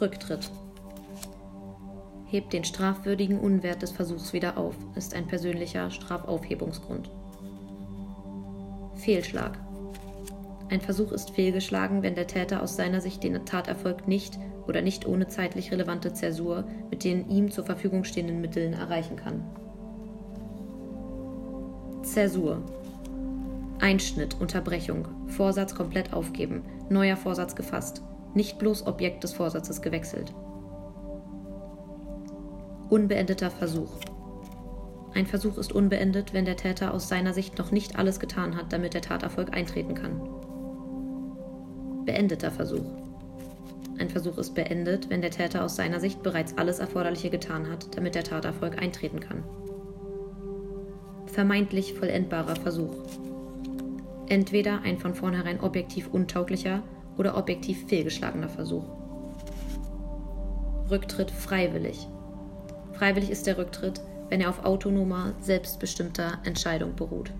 Rücktritt. Hebt den strafwürdigen Unwert des Versuchs wieder auf, ist ein persönlicher Strafaufhebungsgrund. Fehlschlag. Ein Versuch ist fehlgeschlagen, wenn der Täter aus seiner Sicht den Taterfolg nicht oder nicht ohne zeitlich relevante Zäsur mit den ihm zur Verfügung stehenden Mitteln erreichen kann. Zäsur. Einschnitt, Unterbrechung, Vorsatz komplett aufgeben, neuer Vorsatz gefasst, nicht bloß Objekt des Vorsatzes gewechselt. Unbeendeter Versuch. Ein Versuch ist unbeendet, wenn der Täter aus seiner Sicht noch nicht alles getan hat, damit der Taterfolg eintreten kann. Beendeter Versuch. Ein Versuch ist beendet, wenn der Täter aus seiner Sicht bereits alles Erforderliche getan hat, damit der Taterfolg eintreten kann. Vermeintlich vollendbarer Versuch. Entweder ein von vornherein objektiv untauglicher oder objektiv fehlgeschlagener Versuch. Rücktritt freiwillig. Freiwillig ist der Rücktritt, wenn er auf autonomer, selbstbestimmter Entscheidung beruht.